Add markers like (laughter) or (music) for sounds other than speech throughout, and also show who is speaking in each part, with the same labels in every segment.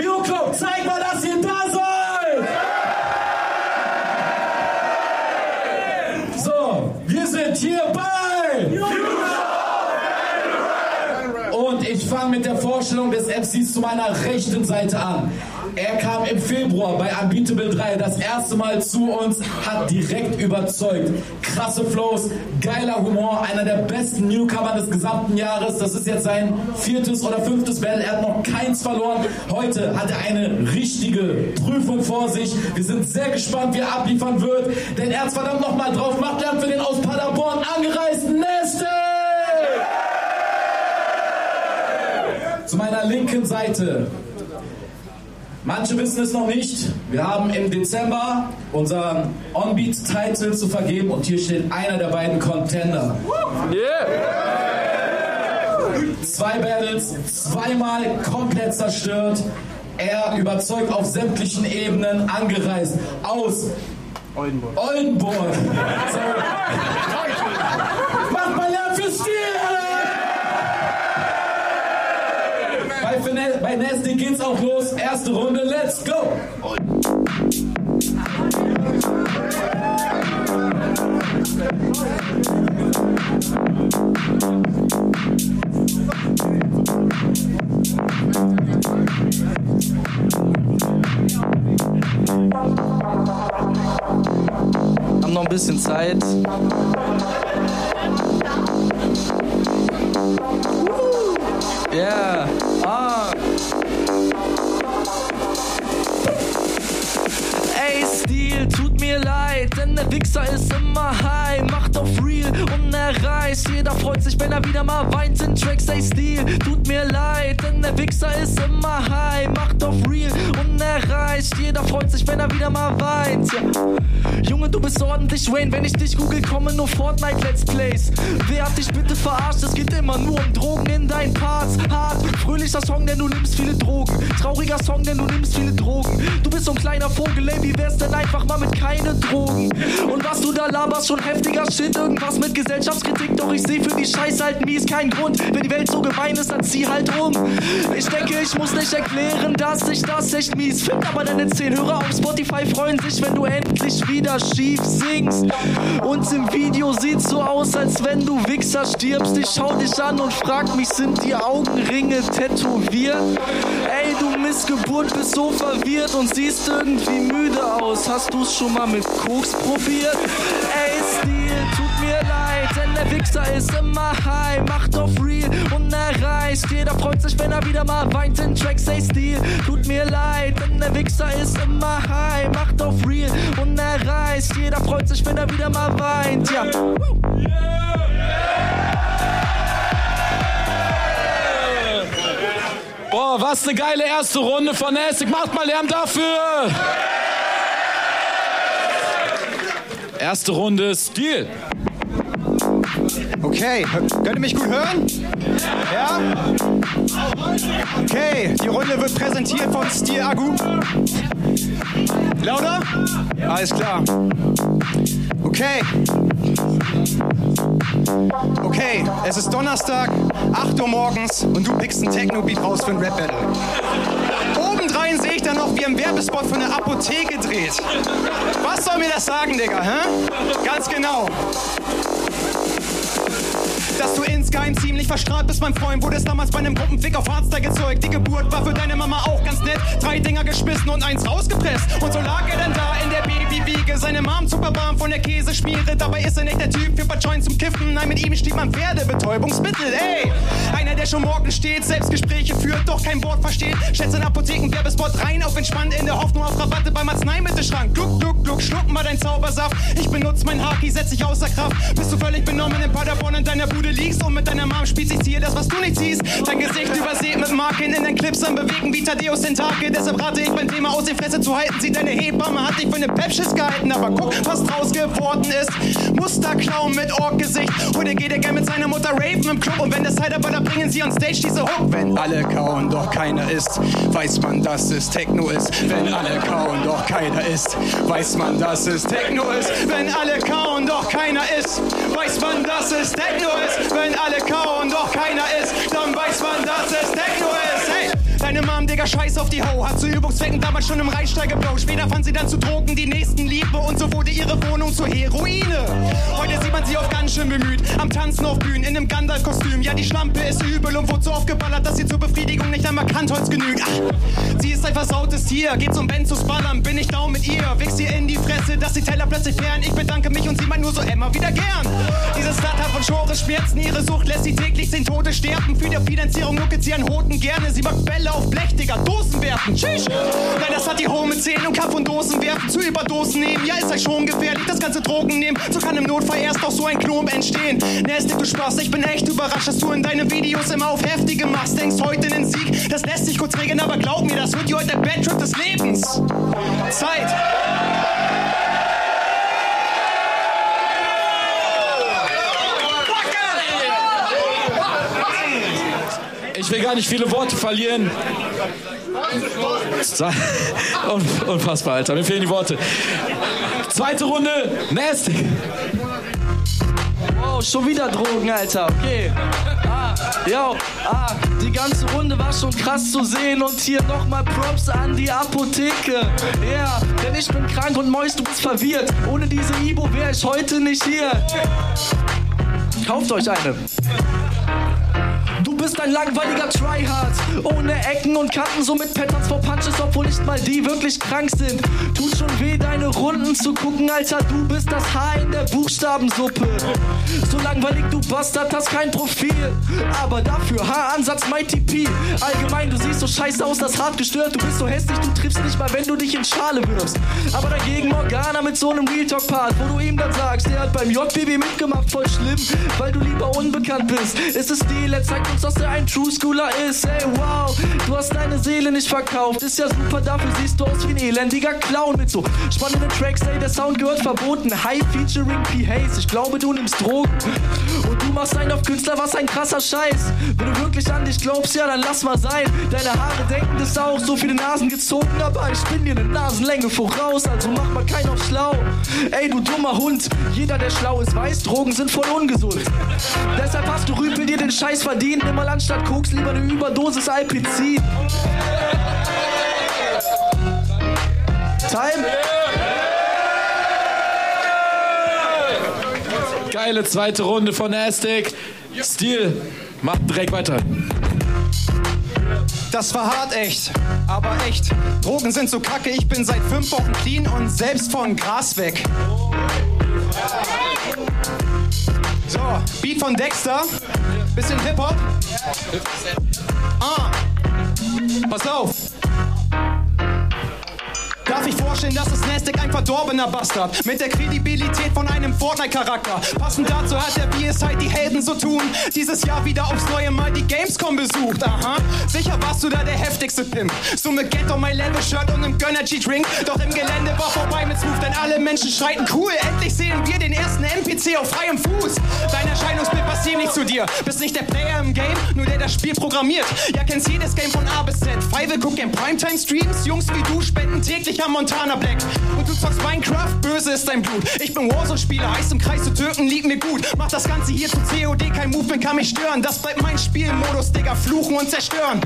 Speaker 1: Mio Club, zeig mal, dass ihr da seid! So, wir sind hier bei... Und ich fange mit der Vorstellung des MCs zu meiner rechten Seite an. Er kam im Februar bei Unbeatable 3 das erste Mal zu uns, hat direkt überzeugt. Krasse Flows, geiler Humor, einer der besten Newcomer des gesamten Jahres. Das ist jetzt sein viertes oder fünftes Battle. Er hat noch keins verloren. Heute hat er eine richtige Prüfung vor sich. Wir sind sehr gespannt, wie er abliefern wird, denn er hat verdammt noch mal drauf. Macht er für den aus Paderborn angereisten Neste! Zu meiner linken Seite Manche wissen es noch nicht. Wir haben im Dezember unseren On-Beat-Title zu vergeben und hier steht einer der beiden Contender. Yeah. Zwei Battles, zweimal komplett zerstört. Er überzeugt auf sämtlichen Ebenen angereist aus Oldenburg. Oldenburg. (laughs) So. Macht mal Lärm für Stil! Nasty geht's auch los. Erste Runde, let's go!
Speaker 2: Haben noch ein bisschen Zeit. Yeah. Mir leid, denn der Wichser ist immer high, macht auf real und er reißt. Jeder freut sich, wenn er wieder mal weint in Tracks. Ey, Stil, tut mir leid, denn der Wichser ist immer high, macht auf real und er reißt. Jeder freut sich, wenn er wieder mal weint. Ja. Junge, du bist ordentlich Wayne, wenn ich dich google, kommen nur Fortnite Let's Plays. Wer hat dich bitte verarscht? Es geht immer nur um Drogen in deinen Parts. Hart, fröhlicher Song, denn du nimmst viele Drogen. Trauriger Song, denn du nimmst viele Drogen. Du bist so ein kleiner Vogel, ey, wie wär's denn einfach mal mit keine Drogen? Und was du da laberst, schon heftiger Shit, irgendwas mit Gesellschaftskritik, doch ich seh für die Scheiße halt mies keinen Grund. Wenn die Welt so gemein ist, dann zieh halt um. Ich denke, ich muss nicht erklären, dass ich das echt mies finde, aber deine 10 Hörer auf Spotify freuen sich, wenn du endlich wieder schief singst. Und im Video sieht's so aus, als wenn du Wichser stirbst. Ich schau dich an und frag mich, sind die Augenringe tätowiert? Ey, du Missgeburt bist so verwirrt und siehst irgendwie müde aus. Hast du's schon mal mit Koks probiert? Ey, Stil, tut mir leid, denn der Wichser ist immer high, macht auf real und er reißt. Jeder freut sich, wenn er wieder mal weint in Tracks, ey, Stil, tut mir leid, denn der Wichser ist immer high, macht auf real und er reißt. Jeder freut sich, wenn er wieder mal weint, ja.
Speaker 1: Boah, was eine geile erste Runde von Essig. Macht mal Lärm dafür! Erste Runde Stil.
Speaker 3: Okay, könnt ihr mich gut hören? Ja? Okay, die Runde wird präsentiert von Stil Agu. Lauter? Alles klar. Okay. Okay, es ist Donnerstag, 8 Uhr morgens und du pickst einen Techno-Beat raus für ein Rap-Battle. Obendrein sehe ich dann noch, wie ein Werbespot von der Apotheke dreht. Was soll mir das sagen, Digga? Hä? Ganz genau dass du insgeheim ziemlich verstrahlt bist, mein Freund. Wurdest damals bei einem Gruppenfick auf Hardstyle gezeugt. Die Geburt war für deine Mama auch ganz nett. Drei Dinger gespissen und eins rausgepresst. Und so lag er dann da in der Babywiege. Seine Mom super warm von der Käseschmiere. Dabei ist er nicht der Typ für Joints zum Kiffen. Nein, mit ihm steht man Pferdebetäubungsmittel. Ey, einer, der schon morgen steht, Selbstgespräche führt, doch kein Wort versteht. Schätzt in Apotheken-Werbespot rein auf entspannt in der Hoffnung auf Rabatte beim Arzneimittelschrank. Gluck, gluck, gluck, schluck mal dein Zaubersaft. Ich benutze mein Haki, setz dich außer Kraft. Bist du völlig benommen in Paderborn in deiner Bude liegst und mit deiner Mom spielst, ich ziehe das, was du nicht siehst. Dein Gesicht übersät mit Marken in den Clips am Bewegen wie Thaddeus Tentakel. Deshalb rate ich beim Thema aus der Fresse zu halten. Sie deine Hebamme hat dich für eine Pepschiss gehalten, aber guck, was draus geworden ist. Musterclown mit Ork-Gesicht. Heute geht er gern mit seiner Mutter raven im Club und wenn das Zeit aber da bringen sie on Stage diese Hook. Wenn alle kauen, doch keiner ist, weiß man, dass es Techno ist. Wenn alle kauen, doch keiner ist, weiß man, dass es Techno ist. Wenn alle kauen, doch keiner ist, weiß man, dass es Techno ist. Wenn alle kauen, doch keiner ist, dann weiß man, dass es Techno ist. Hey! Digga, scheiß auf die Ho. Hat zu Übungszwecken damals schon im Rheinstall geblaut. Später fand sie dann zu Drogen die nächsten Liebe und so wurde ihre Wohnung zur Heroine. Heute sieht man sie auf ganz schön bemüht. Am Tanzen auf Bühnen, in einem Gandalf-Kostüm. Ja, die Schlampe ist übel und wurde so aufgeballert, dass sie zur Befriedigung nicht einmal Kantholz genügt. Ach, sie ist ein versautes Tier. Geht zum Benzos ballern, bin ich down mit ihr. Wichs ihr in die Fresse, dass die Teller plötzlich fern. Ich bedanke mich und sie meint nur so immer wieder gern. Diese Startup von Schore schmerzen, ihre Sucht lässt sie täglich zehn Tote sterben. Für die Finanzierung nuckelt sie an Hoden gerne. Sie mag Bälle auf Blech, Digga, Dosen werfen. Tschüss. Nein, das hat die Home 10 und Kaff und Dosen werfen. Zu Überdosen nehmen, ja, ist euch schon gefährlich. Das ganze Drogen nehmen, so kann im Notfall erst auch so ein Klump entstehen. Nestig, du Spaß, ich bin echt überrascht, dass du in deinen Videos immer auf Heftige machst. Denkst heute in den Sieg, das lässt sich kurz regeln, aber glaub mir, das wird dir heute der Bad Trip des Lebens. Zeit.
Speaker 1: Ich will gar nicht viele Worte verlieren. Un- Unfassbar, Alter. Mir fehlen die Worte. Zweite Runde, Nasty.
Speaker 2: Oh, schon wieder Drogen, Alter. Okay. Ah, yo, ah, die ganze Runde war schon krass zu sehen und hier nochmal Props an die Apotheke. Ja, yeah, denn ich bin krank und Mois, du bist verwirrt. Ohne diese Ibo wäre ich heute nicht hier. Kauft euch eine. Bist ein langweiliger Tryhard, ohne Ecken und Kanten, so mit Patterns vor Punches, obwohl nicht mal die wirklich krank sind. Tut schon weh, deine Runden zu gucken, Alter, du bist das Haar in der Buchstabensuppe. So langweilig, du Bastard, hast kein Profil, aber dafür Haaransatz Mighty P. Allgemein, du siehst so scheiße aus, das hart gestört, du bist so hässlich, du triffst nicht mal, wenn du dich in Schale wirfst. Aber dagegen Morgana mit so einem Real Talk Part, wo du ihm dann sagst, der hat beim JBB mitgemacht, voll schlimm, weil du lieber unbekannt bist. Ist es Stil, er zeigt uns, dass er ein True Schooler ist. Ey, wow, du hast deine Seele nicht verkauft. Ist ja super, dafür siehst du aus wie ein elendiger Clown mit so spannenden Tracks. Ey, der Sound gehört verboten. High featuring P. Hayes. Ich glaube, du nimmst Drogen. Und du machst einen auf Künstler, was ein krasser Scheiß. Wenn du wirklich an dich glaubst, ja, dann lass mal sein. Deine Haare denken das auch, so viele Nasen gezogen, aber ich bin dir eine Nasenlänge voraus, also mach mal keinen auf schlau. Ey, du dummer Hund, jeder, der schlau ist, weiß, Drogen sind voll ungesund. Deshalb hast du Rüpel dir den Scheiß verdient, nimm mal anstatt Koks lieber eine Überdosis Alpizin. Time?
Speaker 1: Geile zweite Runde von Nastic. Stil, macht direkt weiter.
Speaker 3: Das war hart, echt. Aber echt. Drogen sind so kacke, ich bin seit fünf Wochen clean und selbst von Gras weg. So, Beat von Dexter. Bisschen Hip-Hop. Ah. Pass auf. Darf ich vorstellen, dass es Nastic ein verdorbener Bastard mit der Kredibilität von einem Fortnite-Charakter. Passend dazu hat er, es halt die Helden so tun, dieses Jahr wieder aufs neue Mal die Gamescom besucht. Aha, sicher warst du da der heftigste Pimp. So mit Get on my Level Shirt und einem Gönnergy Drink. Doch im Gelände war vorbei mit Smooth, denn alle Menschen schreiten cool. Endlich sehen wir den ersten NPC auf freiem Fuß. Dein Erscheinungsbild passt ziemlich zu dir. Bist nicht der Player im Game, nur der das Spiel programmiert. Ja, kennst jedes Game von A bis Z. Five guckt in Primetime Streams. Jungs wie du spenden täglich Montana Black. Zockst Minecraft, böse ist dein Blut. Ich bin Warzone-Spieler, heiß im Kreis zu Türken, liegt mir gut. Mach das Ganze hier zu COD, kein Movement kann mich stören. Das bleibt mein Spielmodus, Digga, fluchen und zerstören.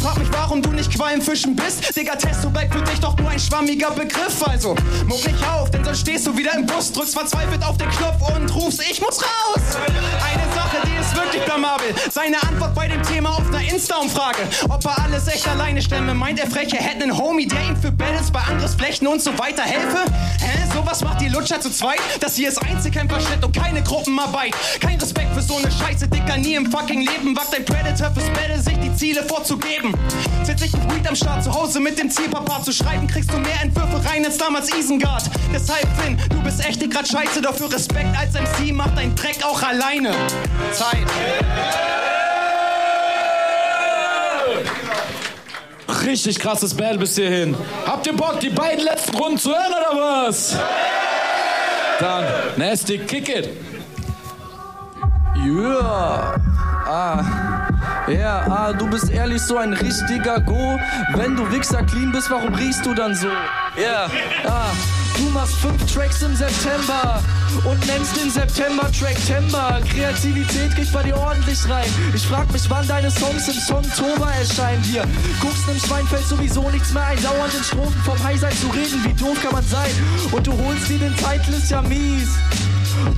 Speaker 3: Frag mich, warum du nicht Qualmfischen bist. Digga, Testo bleibt für dich doch nur ein schwammiger Begriff. Also, muck nicht auf, denn sonst stehst du wieder im Bus, drückst verzweifelt auf den Knopf und rufst, ich muss raus. Eine Sache, die ist wirklich blamabel. Seine Antwort bei dem Thema auf einer Insta-Umfrage. Ob er alles echt alleine stemme, meint er frech, er hätte einen Homie, der ihm für Battles bei Angriffsflächen und so weiter helfe? Hä? Sowas macht die Lutscher zu zweit? Das hier ist Einzelkämpfershit und keine Gruppenarbeit. Kein Respekt für so eine Scheiße, Dicker, nie im fucking Leben. Wagt ein Predator fürs Battle, sich die Ziele vorzugeben. Sitz ich mit Weed am Start zu Hause mit dem Ziel, Papa zu schreiben, kriegst du mehr Entwürfe rein als damals Isengard. Deshalb, Finn, du bist echt grad scheiße, doch für Respekt als MC macht dein Dreck auch alleine. Zeit.
Speaker 1: Richtig krasses Battle bis hierhin. Habt ihr Bock, die beiden letzten Runden zu hören oder was? Dann, Nasty, kick it.
Speaker 2: Yeah. Ah. Ja, ah, du bist ehrlich so ein richtiger Go. Wenn du Wichser clean bist, warum riechst du dann so? Ja, ah. Du machst fünf Tracks im September und nennst den September Track Temper. Kreativität geht bei dir ordentlich rein. Ich frag mich, wann deine Songs im Songtober erscheinen dir. Guckst im Schwein fällt sowieso nichts mehr ein. Dauernd in Strophen vom Highsein zu reden, wie doof kann man sein? Und du holst dir den Titel, ist ja mies.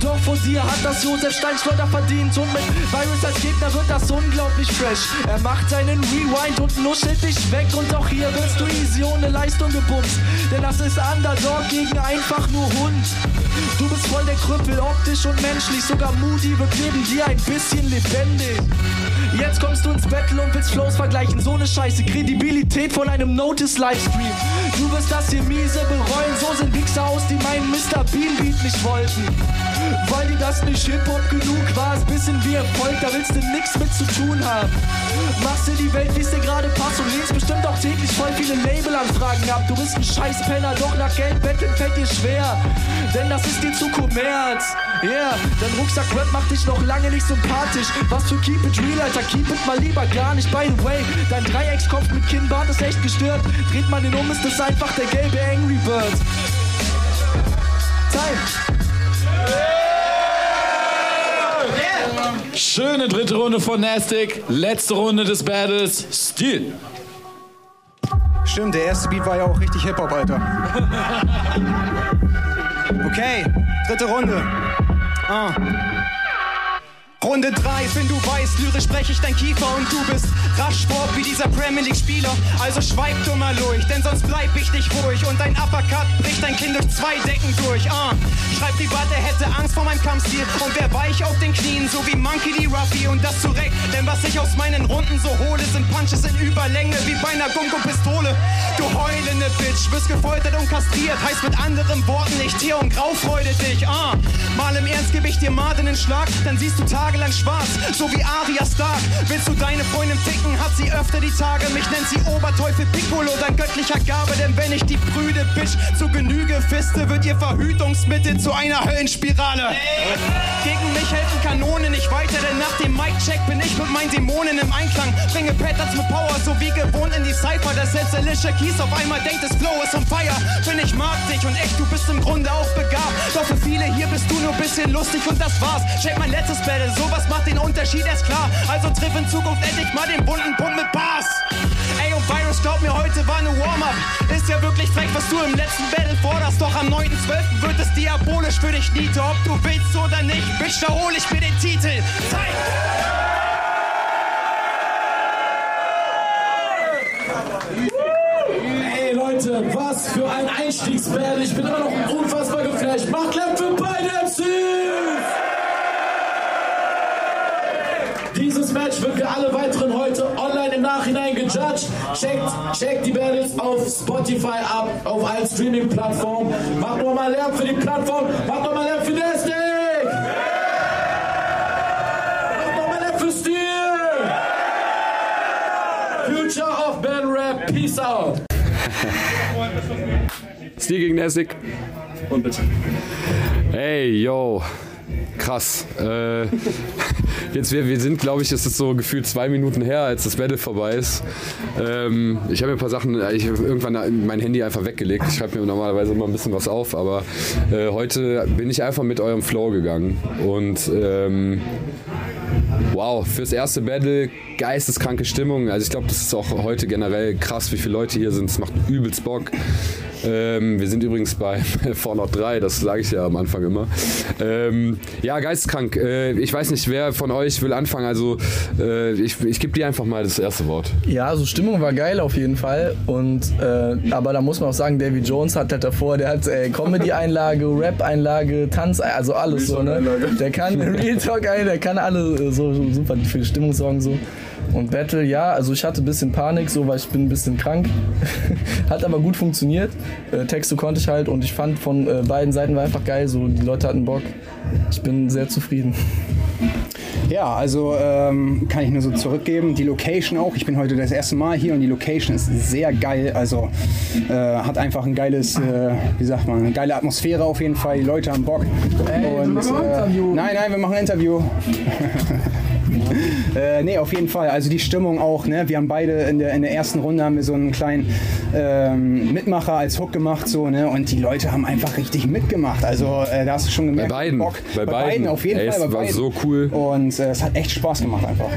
Speaker 2: Doch vor dir hat das Josef Steinschleuder verdient und mit Virus als Gegner wird das unglaublich fresh. Er macht seinen Rewind und nuschelt dich weg und auch hier wirst du easy ohne Leistung gebumst. Denn das ist Underdog gegen einfach nur Hund. Du bist voll der Krüppel, optisch und menschlich, sogar Moody wird neben dir ein bisschen lebendig. Jetzt kommst du ins Battle und willst Flows vergleichen, so ne Scheiße, Kredibilität von einem Notice-Livestream. Du wirst das hier miese bereuen, so sind Wichser aus, die meinen Mr. Bean Beat nicht wollten. Weil dir das nicht Hip-Hop genug war, ist bisschen wie Erfolg, da willst du nix mit zu tun haben. Machst dir die Welt, wie's dir gerade passt und lehnst bestimmt auch täglich voll viele Labelanfragen ab. Du bist ein Scheißpenner, doch nach Geld betteln fällt dir schwer. Denn das ist dir zu Kommerz. Yeah, dein Rucksack-Rap macht dich noch lange nicht sympathisch. Was für Keep It Real, Alter, keep it mal lieber gar nicht. By the way, dein Dreieckskopf mit Kinnbart ist echt gestört. Dreht man den um, ist das einfach der gelbe Angry Bird. Time.
Speaker 1: Schöne dritte Runde von Nastic. Letzte Runde des Battles. Stil.
Speaker 3: Stimmt, der erste Beat war ja auch richtig Hip-Hop, Alter. (laughs) Okay, dritte Runde. Ah. Runde 3, wenn du weißt, lyrisch spreche ich dein Kiefer und du bist Raschsport wie dieser Premier League Spieler. Also schweig du mal ruhig, denn sonst bleib ich nicht ruhig und dein Uppercut bricht dein Kind durch zwei Decken durch. Ah, schreib privat, er hätte Angst vor meinem Kampfstil und wer weich auf den Knien, so wie Monkey D. Ruffy und das zurecht. Denn was ich aus meinen Runden so hole, sind Punches in Überlänge wie bei einer Gunko-Pistole. Du heulende Bitch, wirst gefoltert und kastriert, heißt mit anderen Worten nicht hier und graufreude dich. Ah, mal im Ernst gebe ich dir mal den Schlag, dann siehst du tagelang schwarz, so wie Arya Stark. Willst du deine Freundin ficken, hat sie öfter die Tage. Mich nennt sie Oberteufel Piccolo, dein göttlicher Gabe. Denn wenn ich die prüde Bitch zu Genüge fiste, wird ihr Verhütungsmittel zu einer Höllenspirale. Gegen mich helfen Kanonen nicht weiter, denn nach dem Mic-Check bin ich mit meinen Dämonen im Einklang. Bringe Patterns mit Power, so wie gewohnt in die Cypher. Das setzt Alicia Keys auf einmal denkt, das Flow ist on fire. Denn ich mag dich und echt, du bist im Grunde auch begabt. Doch für viele hier bist du nur bisschen lustig und das war's. Check mein letztes Battle, sowas macht den Unterschied erst klar. Also triff in Zukunft endlich mal den bunten Punkt mit Bars. Ey, und Virus, glaub mir, heute war eine Warm-Up. Ist ja wirklich frech, was du im letzten Battle forderst. Doch am 9.12. wird es diabolisch für dich, Niete. Ob du willst oder nicht, Bitch, da hol ich mir den Titel. Zeit!
Speaker 1: Ey Leute, was für ein Einstiegsbattle. Ich bin immer noch unfassbar geflasht. Macht Lärm für beide MCs! Dieses Match wird für alle weiteren heute online im Nachhinein gejudged. Checkt, checkt die Battles auf Spotify ab, auf allen Streaming-Plattformen. Macht nochmal Lärm für die Plattform. Macht nochmal Lärm für Nastic! Macht nochmal Lärm für Steel! Future of Battle Rap. Peace out.
Speaker 4: Stil gegen Nessig.
Speaker 1: Und bitte.
Speaker 4: Hey, yo. Krass. Äh, (laughs) jetzt, wir, wir sind, glaube ich, es ist so gefühlt zwei Minuten her, als das Battle vorbei ist. Ähm, ich habe mir ein paar Sachen, ich habe irgendwann mein Handy einfach weggelegt. Ich schreibe mir normalerweise immer ein bisschen was auf, aber äh, heute bin ich einfach mit eurem Flow gegangen. Und ähm, wow, fürs erste Battle geisteskranke Stimmung. Also ich glaube, das ist auch heute generell krass, wie viele Leute hier sind. Es macht übelst Bock. Ähm, wir sind übrigens bei (laughs) Fallout 3, das sage ich ja am Anfang immer. Ähm, ja, geisteskrank. Äh, ich weiß nicht, wer von euch will anfangen. Also äh, ich, ich gebe dir einfach mal das erste Wort.
Speaker 5: Ja, also Stimmung war geil auf jeden Fall. Und äh, aber da muss man auch sagen, Davy Jones hat halt davor, der hat äh, Comedy-Einlage, (laughs) Rap-Einlage, Tanz, also alles so, ne? Der kann (laughs) Real Talk, der kann alle äh, so super für die Stimmung sorgen so. Und Battle, ja, also ich hatte ein bisschen Panik, so, weil ich bin ein bisschen krank. (laughs) Hat aber gut funktioniert. Äh, Texte konnte ich halt und ich fand von äh, beiden Seiten war einfach geil, so die Leute hatten Bock. Ich bin sehr zufrieden.
Speaker 3: Ja, also ähm, kann ich nur so zurückgeben. Die Location auch. Ich bin heute das erste Mal hier und die Location ist sehr geil. Also äh, hat einfach ein geiles, äh, wie sagt man, eine geile Atmosphäre auf jeden Fall. Die Leute haben Bock.
Speaker 5: Ey,
Speaker 3: und,
Speaker 5: wir machen ein Interview.
Speaker 3: Nein, nein, wir machen ein Interview. (laughs) Äh, nee, auf jeden Fall. Also die Stimmung auch. Ne? Wir haben beide in der, in der ersten Runde haben wir so einen kleinen ähm, Mitmacher als Hook gemacht so ne? und die Leute haben einfach richtig mitgemacht. Also äh, da hast du schon gemerkt.
Speaker 4: Bei beiden.
Speaker 3: Bock.
Speaker 4: Bei beiden.
Speaker 3: auf jeden
Speaker 4: Ey,
Speaker 3: Fall.
Speaker 4: es
Speaker 3: bei
Speaker 4: war
Speaker 3: beiden.
Speaker 4: so cool.
Speaker 3: Und äh, es hat echt Spaß gemacht einfach.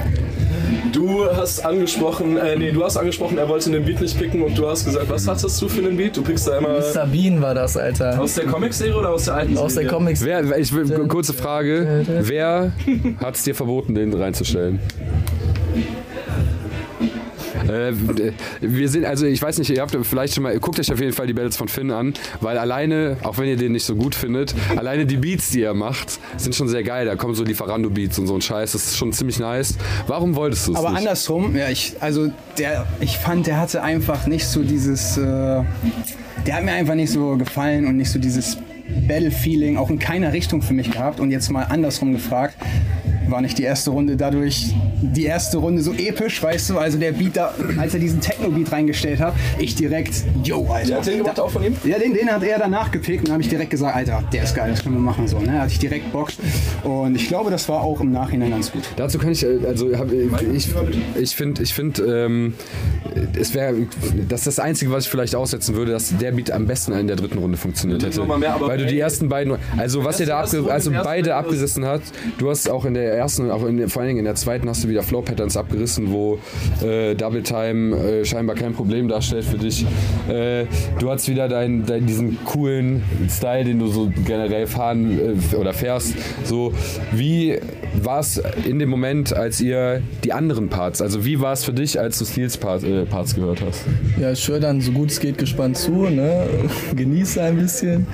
Speaker 6: Du hast angesprochen, äh, nee, du hast angesprochen, er wollte den Beat nicht picken und du hast gesagt, was hattest du für einen Beat? Du pickst da immer
Speaker 5: Sabine war das, Alter.
Speaker 6: aus der Comic-Serie oder aus der alten
Speaker 5: Aus der
Speaker 6: Serie?
Speaker 5: Comics.
Speaker 4: Wer, ich will, kurze Frage. Wer hat es dir verboten, den reinzustellen? Äh, wir sind, also ich weiß nicht, ihr habt vielleicht schon mal, guckt euch auf jeden Fall die Battles von Finn an, weil alleine, auch wenn ihr den nicht so gut findet, alleine die Beats, die er macht, sind schon sehr geil. Da kommen so Lieferando-Beats und so ein Scheiß, das ist schon ziemlich nice. Warum wolltest du es
Speaker 3: Aber
Speaker 4: nicht?
Speaker 3: andersrum, ja, ich, also der, ich fand, der hatte einfach nicht so dieses, äh, der hat mir einfach nicht so gefallen und nicht so dieses Battle-Feeling auch in keiner Richtung für mich gehabt. Und jetzt mal andersrum gefragt, war nicht die erste Runde dadurch die erste Runde so episch, weißt du? Also der Beat da, als er diesen Techno-Beat reingestellt hat, ich direkt, yo, Alter.
Speaker 6: Der hat den gemacht, auch von ihm?
Speaker 3: Ja, den, den hat er danach gepickt und dann habe ich direkt gesagt, Alter, der ist geil, das können wir machen so. Ne? Hatte ich direkt Bock und ich glaube, das war auch im Nachhinein ganz gut.
Speaker 4: Dazu kann ich, äh, also hab, ich, ich finde, ich find, ähm, es wäre, das ist das Einzige, was ich vielleicht aussetzen würde, dass der Beat am besten in der dritten Runde funktioniert hätte.
Speaker 6: mehr, aber
Speaker 4: Weil du die ersten beiden, also was ihr da abge, also beide
Speaker 6: Runde,
Speaker 4: abgerissen hat, du hast auch in der ersten, auch in, vor allen Dingen in der zweiten hast du wieder Flow Patterns abgerissen, wo äh, Double Time äh, scheinbar kein Problem darstellt für dich. Äh, du hast wieder deinen, dein, diesen coolen Style, den du so generell fahren äh, oder fährst. So, wie war es in dem Moment, als ihr die anderen Parts, also wie war es für dich, als du Steels Part, äh, Parts gehört hast?
Speaker 5: Ja, ich höre dann so gut es geht gespannt zu, ne? (laughs) genieße ein bisschen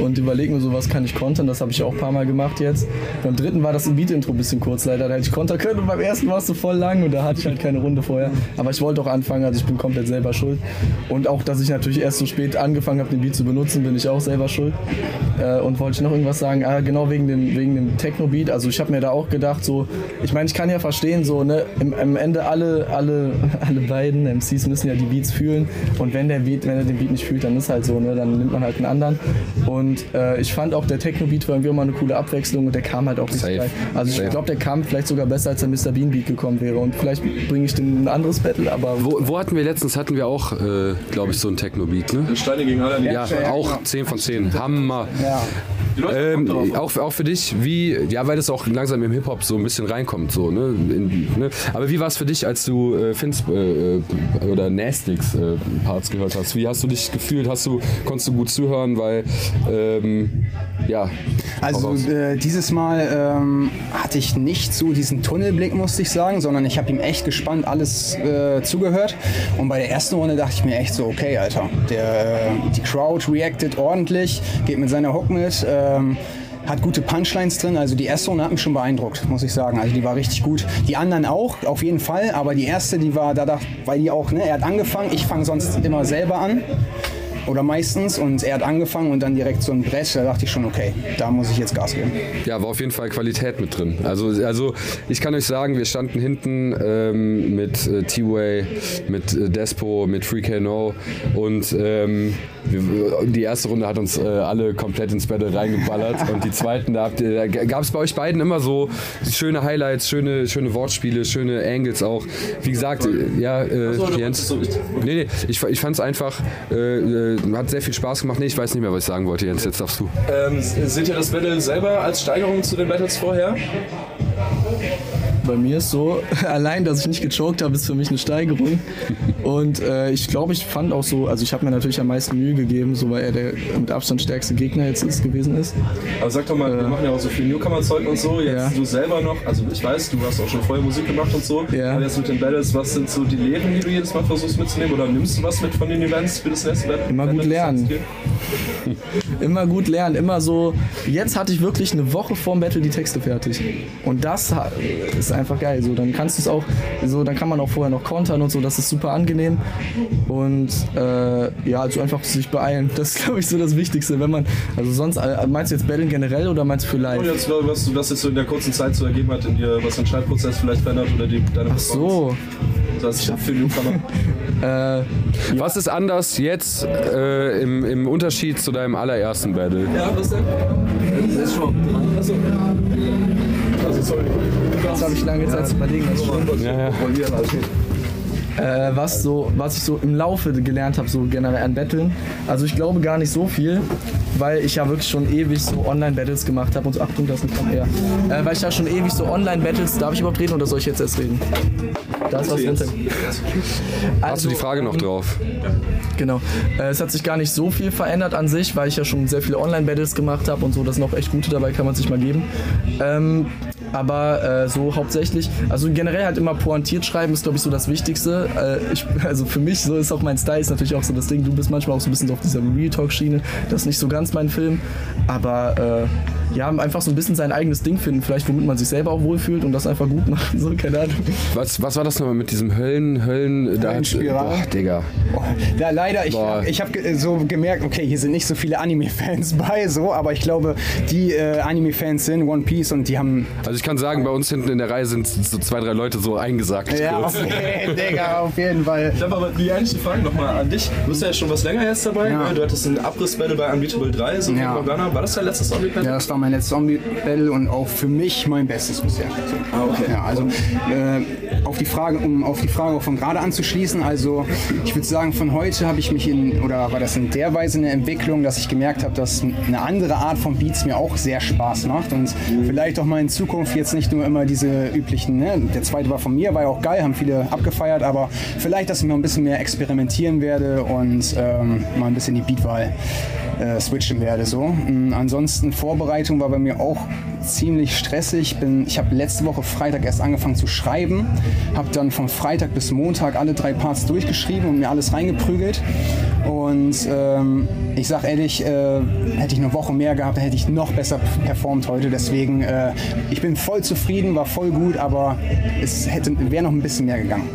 Speaker 5: und überlege mir so, was kann ich kontern. Das habe ich auch ein paar Mal gemacht jetzt. Beim dritten war das Beat-Intro ein bisschen kurz leider, da hätte ich kontern können und beim ersten war es so voll lang und da hatte ich halt keine Runde vorher. Aber ich wollte auch anfangen, also ich bin komplett selber schuld. Und auch, dass ich natürlich erst so spät angefangen habe, den Beat zu benutzen, bin ich auch selber schuld. Äh, und wollte ich noch irgendwas sagen? Ah, genau wegen dem, wegen dem Techno-Beat. Also ich habe mir da auch gedacht, so, ich meine, ich kann ja verstehen, so, ne, im, am Ende alle, alle, (laughs) alle beiden MCs müssen ja die Beats fühlen. Und wenn der Beat, wenn er den Beat nicht fühlt, dann ist halt so, ne, dann nimmt man halt einen anderen. Und äh, ich fand auch der Techno-Beat war irgendwie immer eine coole Abwechslung und der kam halt auch richtig
Speaker 4: Safe.
Speaker 5: Also ich. Glaube, der kam vielleicht sogar besser, als der Mr. Bean Beat gekommen wäre. Und vielleicht bringe ich den ein anderes Battle, aber
Speaker 4: Wo, wo hatten wir letztens, hatten wir auch, äh, glaube ich, so einen Techno-Beat, ne?
Speaker 6: Steine gegen alle.
Speaker 4: Ja,
Speaker 3: Ja,
Speaker 4: auch
Speaker 3: genau.
Speaker 4: 10 von 10. Hammer.
Speaker 3: Ja.
Speaker 4: Ähm, auch, auch für dich, wie, ja, weil das auch langsam im Hip-Hop so ein bisschen reinkommt, so, ne? In, ne? Aber wie war es für dich, als du äh, Fins äh, äh, oder Nastix äh, Parts gehört hast? Wie hast du dich gefühlt? Hast du, konntest du gut zuhören? Weil, ähm, ja.
Speaker 3: Also äh, dieses Mal ähm, hatte ich nicht so diesen Tunnelblick, musste ich sagen, sondern ich habe ihm echt gespannt alles äh, zugehört. Und bei der ersten Runde dachte ich mir echt so, okay, Alter, der, äh, die Crowd reacted ordentlich, geht mit seiner Hook mit. Ähm, hat gute Punchlines drin, also die erste Runde hat mich schon beeindruckt, muss ich sagen. Also die war richtig gut. Die anderen auch, auf jeden Fall, aber die erste, die war, da weil die auch, ne, er hat angefangen, ich fange sonst immer selber an oder meistens und er hat angefangen und dann direkt so ein Brett, da dachte ich schon, okay, da muss ich jetzt Gas geben.
Speaker 4: Ja, war auf jeden Fall Qualität mit drin. Also, also ich kann euch sagen, wir standen hinten ähm, mit äh, T-Way, mit äh, Despo, mit FreeKNO und ähm, wir, die erste Runde hat uns äh, alle komplett ins Battle reingeballert und die zweiten, da, habt ihr- da gab es bei euch beiden immer so schöne Highlights, schöne, schöne Wortspiele, schöne Angles auch. Wie gesagt, ja, äh, Jens. Nee, nee, ich, ich fand es einfach, äh, äh, hat sehr viel Spaß gemacht. Nee, ich weiß nicht mehr, was ich sagen wollte, Jens, jetzt darfst du.
Speaker 6: Ähm, seht ihr das Battle selber als Steigerung zu den Battles vorher?
Speaker 5: Bei mir ist so, (laughs) allein, dass ich nicht gechoked habe, ist für mich eine Steigerung. Und äh, ich glaube, ich fand auch so, also ich habe mir natürlich am meisten Mühe gegeben, so weil er der mit Abstand stärkste Gegner jetzt ist, gewesen ist.
Speaker 6: Aber sag doch mal, wir machen ja auch so viel Newcomer-Zeug und so. Jetzt
Speaker 5: Ja.
Speaker 6: du selber noch, also ich weiß, du hast auch schon vorher Musik gemacht und so.
Speaker 5: Ja.
Speaker 6: Aber jetzt mit den Battles, was sind so die Lehren, die du jedes Mal versuchst mitzunehmen? Oder nimmst du was mit von den Events für das nächste Battle?
Speaker 5: Immer gut lernen. (laughs) Immer gut lernen, immer so. Jetzt hatte ich wirklich eine Woche vorm Battle die Texte fertig. Und das ist einfach geil. So, dann kannst du es auch, so, dann kann man auch vorher noch kontern und so, das ist super angenehm. Und äh, ja, also einfach sich beeilen. Das ist, glaube ich, so das Wichtigste. Wenn man, also sonst, äh, meinst du jetzt Battlen generell oder meinst du für live?
Speaker 6: Und jetzt, was du das jetzt so in der kurzen Zeit so ergeben hat, in dir, was den Schreibprozess vielleicht verändert oder die, deine
Speaker 5: Ach so.
Speaker 6: Das heißt, für Newcomer. (laughs)
Speaker 5: Äh,
Speaker 4: Was ist anders jetzt äh, im, im Unterschied zu deinem allerersten Battle?
Speaker 6: ja, was denn? Das ist schon. Achso. Also, sorry.
Speaker 5: Jetzt habe ich lange Zeit zu überlegen. Das stimmt.
Speaker 4: Ja, ja.
Speaker 5: Äh, was, so, was ich so im Laufe gelernt habe, so generell an Battlen. Also ich glaube gar nicht so viel, weil ich ja wirklich schon ewig so Online-Battles gemacht habe und so, Achtung, das kommt her. Äh, weil ich ja schon ewig so Online-Battles, darf ich überhaupt reden oder soll ich jetzt erst reden? Da ist was runter.
Speaker 4: Hast du die Frage noch drauf?
Speaker 5: Genau. Äh, es hat sich gar nicht so viel verändert an sich, weil ich ja schon sehr viele Online-Battles gemacht habe und so. Das sind auch echt gute dabei, kann man sich mal geben. Ähm, aber äh, so hauptsächlich, also generell halt immer pointiert schreiben ist, glaube ich, so das Wichtigste. Äh, ich, (laughs) also für mich, so ist auch mein Style, ist natürlich auch so das Ding. Du bist manchmal auch so ein bisschen so auf dieser Real Talk-Schiene. Das ist nicht so ganz mein Film. Aber äh, ja, einfach so ein bisschen sein eigenes Ding finden, vielleicht womit man sich selber auch wohlfühlt und das einfach gut machen. So, keine Ahnung.
Speaker 4: Was, was war das nochmal mit diesem Höllen, Höllen, da? Boah, Digga.
Speaker 3: Ja, leider, ich,
Speaker 4: Boah.
Speaker 3: ich habe so gemerkt, okay, hier sind nicht so viele Anime-Fans (laughs) bei, so, aber ich glaube, die äh, Anime-Fans sind One Piece und die haben.
Speaker 4: Also ich kann sagen, bei uns hinten in der Reihe sind so zwei, drei Leute so eingesackt.
Speaker 3: Ja,
Speaker 4: kurz.
Speaker 3: okay, Digga, auf jeden Fall.
Speaker 6: Ich habe aber die eigentliche Frage nochmal an dich. Du bist ja schon was länger jetzt dabei.
Speaker 3: Ja.
Speaker 6: ne? Du hattest einen Abriss-Battle bei Unbeatable 3, so
Speaker 3: Ja.
Speaker 6: Morgana. War das dein letztes Zombie-Battle?
Speaker 3: Ja, das war mein letztes Zombie-Battle und auch für mich mein Bestes bisher.
Speaker 6: Ah, okay.
Speaker 3: Ja, also äh, auf die Frage, um auf die Frage von gerade anzuschließen, also ich würde sagen, von heute habe ich mich in, oder war das in der Weise eine Entwicklung, dass ich gemerkt habe, dass eine andere Art von Beats mir auch sehr Spaß macht und vielleicht auch mal in Zukunft jetzt nicht nur immer diese üblichen, ne? der zweite war von mir, war ja auch geil, haben viele abgefeiert, aber vielleicht, dass ich noch ein bisschen mehr experimentieren werde und ähm, mal ein bisschen die Beatwahl äh, switchen werde. So. Mm, Ansonsten Vorbereitung war bei mir auch ziemlich stressig. Bin, ich habe letzte Woche Freitag erst angefangen zu schreiben, habe dann von Freitag bis Montag alle drei Parts durchgeschrieben und mir alles reingeprügelt. Und ähm, ich sag ehrlich, äh, hätte ich eine Woche mehr gehabt, hätte ich noch besser performt heute. Deswegen, äh, ich bin voll zufrieden, war voll gut, aber es wäre noch ein bisschen mehr gegangen.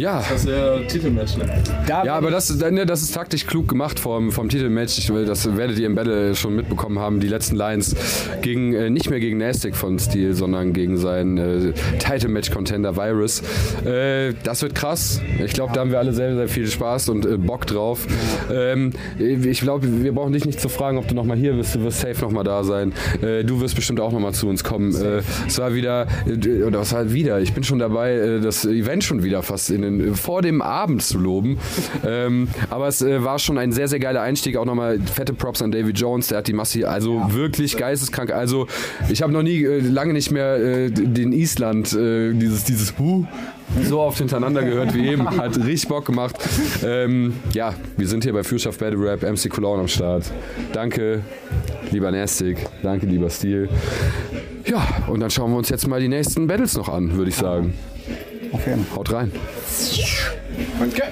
Speaker 4: Ja.
Speaker 6: Das ist ja Titelmatch, ne?
Speaker 3: Da
Speaker 4: Ja, aber das, ne, das ist taktisch klug gemacht vom, vom Titelmatch. Ich will, das werdet ihr im Battle schon mitbekommen haben. Die letzten Lines gegen, äh, nicht mehr gegen Nastic von Steel, sondern gegen seinen äh, Title-Match-Contender Virus. Äh, das wird krass. Ich glaube, da haben wir alle sehr, sehr viel Spaß und äh, Bock drauf. Ähm, ich glaube, wir brauchen dich nicht zu fragen, ob du nochmal hier bist. Du wirst safe nochmal da sein. Äh, du wirst bestimmt auch nochmal zu uns kommen. Äh, es war wieder, äh, oder was halt wieder, ich bin schon dabei, äh, das Event schon wieder fast in den, vor dem Abend zu loben. (laughs) Ähm, aber es äh, war schon ein sehr, sehr geiler Einstieg. Auch nochmal fette Props an Davy Jones, der hat die Massi, also wirklich geisteskrank. Also ich habe noch nie, äh, lange nicht mehr äh, den Island, äh, dieses, dieses Huh, so oft hintereinander gehört wie eben. Hat richtig Bock gemacht. Ähm, ja, wir sind hier bei Fürschaft Battle Rap, MC Cologne am Start. Danke, lieber Nastic. Danke, lieber Steel. Ja, und dann schauen wir uns jetzt mal die nächsten Battles noch an, würde ich sagen.
Speaker 3: Auf jeden Fall.
Speaker 4: Haut rein.
Speaker 6: Okay.